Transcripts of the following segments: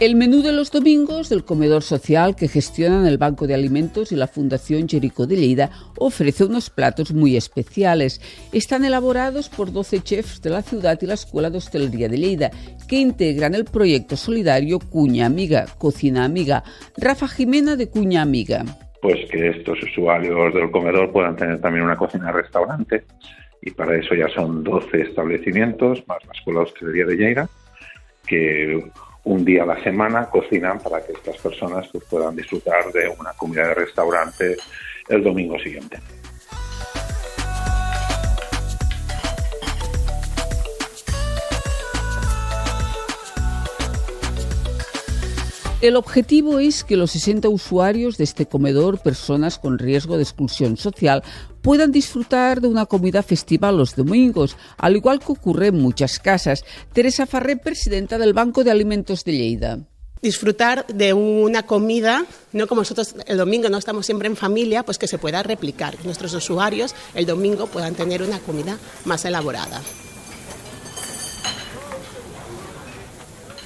El menú de los domingos del comedor social que gestionan el Banco de Alimentos y la Fundación Jerico de Lleida ofrece unos platos muy especiales. Están elaborados por 12 chefs de la ciudad y la Escuela de Hostelería de Lleida, que integran el proyecto solidario Cuña Amiga, Cocina Amiga. Rafa Jimena de Cuña Amiga. Pues que estos usuarios del comedor puedan tener también una cocina-restaurante y para eso ya son 12 establecimientos, más la Escuela de Hostelería de Lleida, que un día a la semana cocinan para que estas personas pues, puedan disfrutar de una comida de restaurante el domingo siguiente. El objetivo es que los 60 usuarios de este comedor, personas con riesgo de exclusión social, puedan disfrutar de una comida festiva los domingos, al igual que ocurre en muchas casas. Teresa Farré, presidenta del Banco de Alimentos de Lleida disfrutar de una comida, no como nosotros el domingo no estamos siempre en familia, pues que se pueda replicar, que nuestros usuarios el domingo puedan tener una comida más elaborada.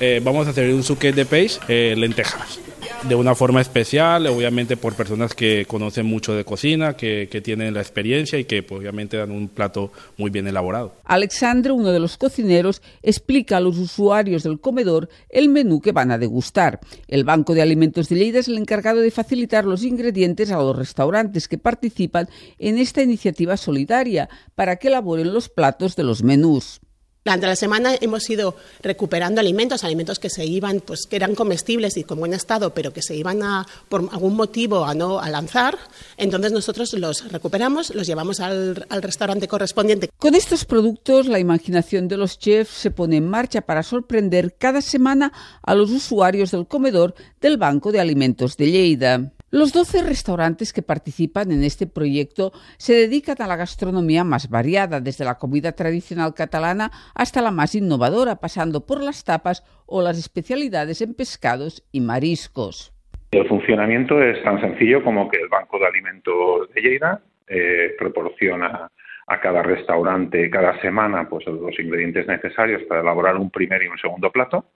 Eh, vamos a hacer un suque de peix, eh, lentejas de una forma especial, obviamente por personas que conocen mucho de cocina, que, tienen la experiencia y que pues, obviamente dan un plato muy bien elaborado. Alexandre, uno de los cocineros, explica a los usuarios del comedor el menú que van a degustar. El Banco de Alimentos de Lleida es el encargado de facilitar los ingredientes a los restaurantes que participan en esta iniciativa solidaria para que elaboren los platos de los menús. Durante la semana hemos ido recuperando alimentos, alimentos que se iban, pues que eran comestibles y con buen estado, pero que se iban a, por algún motivo a no a lanzar. Entonces nosotros los recuperamos, los llevamos al, al restaurante correspondiente. Con estos productos, la imaginación de los chefs se pone en marcha para sorprender cada semana a los usuarios del comedor del Banco de Alimentos de Lleida. Los 12 restaurantes que participan en este proyecto se dedican a la gastronomía más variada, desde la comida tradicional catalana hasta la más innovadora, pasando por las tapas o las especialidades en pescados y mariscos. El funcionamiento es tan sencillo como que el Banco de Alimentos de Lleida eh, proporciona a cada restaurante cada semana pues, los ingredientes necesarios para elaborar un primer y un segundo plato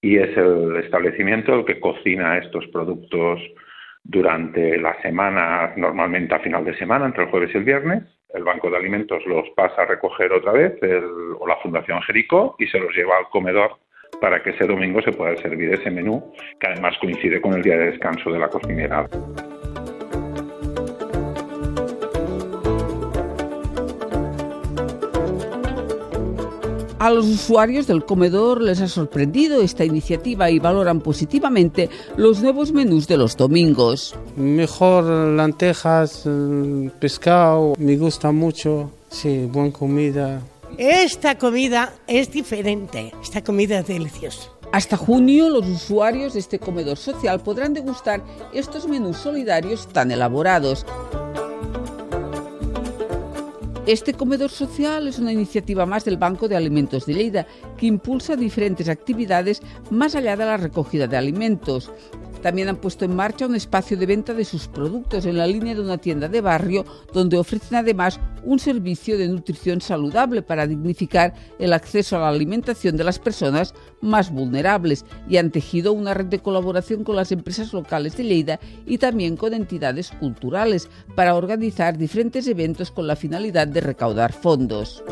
y es el establecimiento el que cocina estos productos durante la semana, normalmente a final de semana, entre el jueves y el viernes. El Banco de Alimentos los pasa a recoger otra vez, o la Fundación Jerico, y se los lleva al comedor para que ese domingo se pueda servir ese menú, que además coincide con el día de descanso de la cocinera. A los usuarios del comedor les ha sorprendido esta iniciativa y valoran positivamente los nuevos menús de los domingos. Mejor lentejas, eh, pescado, me gusta mucho, sí, buena comida. Esta comida es diferente, esta comida es deliciosa. Hasta junio, los usuarios de este comedor social podrán degustar estos menús solidarios tan elaborados. Este comedor social es una iniciativa más del Banco de Alimentos de Lleida que impulsa diferentes actividades más allá de la recogida de alimentos. También han puesto en marcha un espacio de venta de sus productos en la línea de una tienda de barrio donde ofrecen además un servicio de nutrición saludable para dignificar el acceso a la alimentación de las personas más vulnerables y han tejido una red de colaboración con las empresas locales de Lleida y también con entidades culturales para organizar diferentes eventos con la finalidad de recaudar fondos.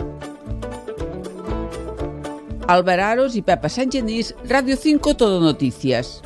Alvararos y Pepa Genís, Radio 5 Todo Noticias.